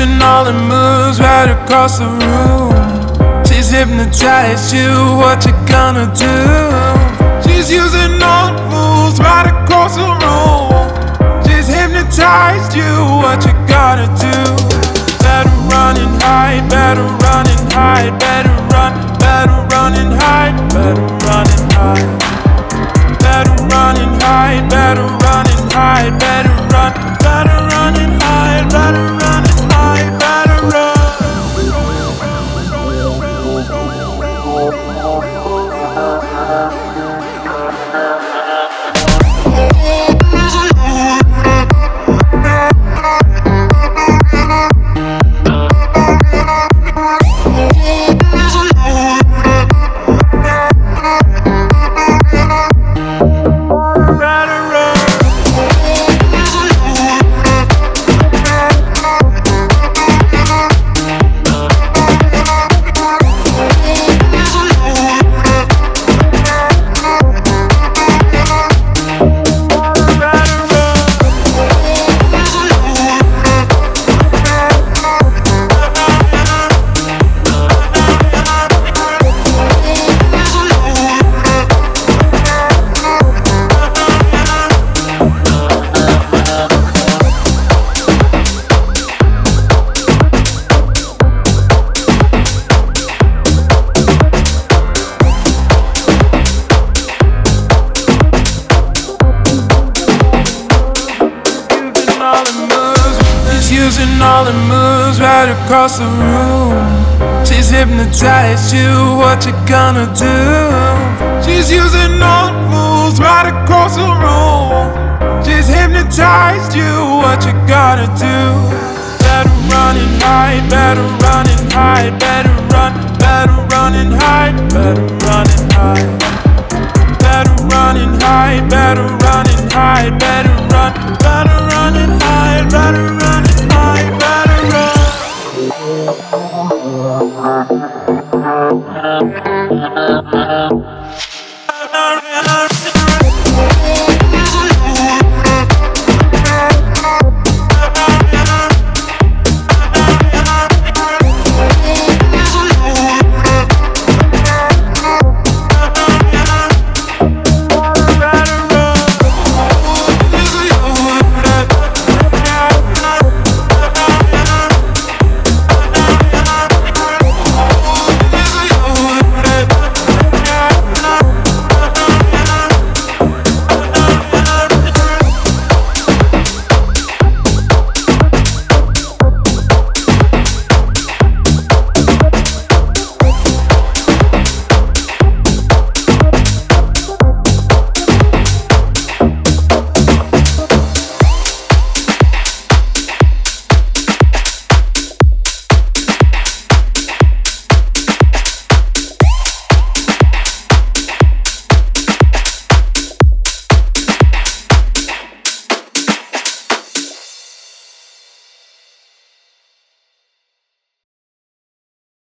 Using all the moves right across the room. She's hypnotized you, what you gonna do? She's using all the moves right across the room. She's hypnotized you, what you gotta do? Better run and hide, better run and hide, better run, better run and hide, better run and hide. Better run and hide, better run and hide, better run all the moves right across the room. She's hypnotized you, what you gonna do? She's using all the moves right across the room. She's hypnotized you, what you gotta do? Better run and hide, better run and hide, better run, better run and hide, better run and hide. Better run and hide, better run and hide, better run, Uh, uh, uh, uh.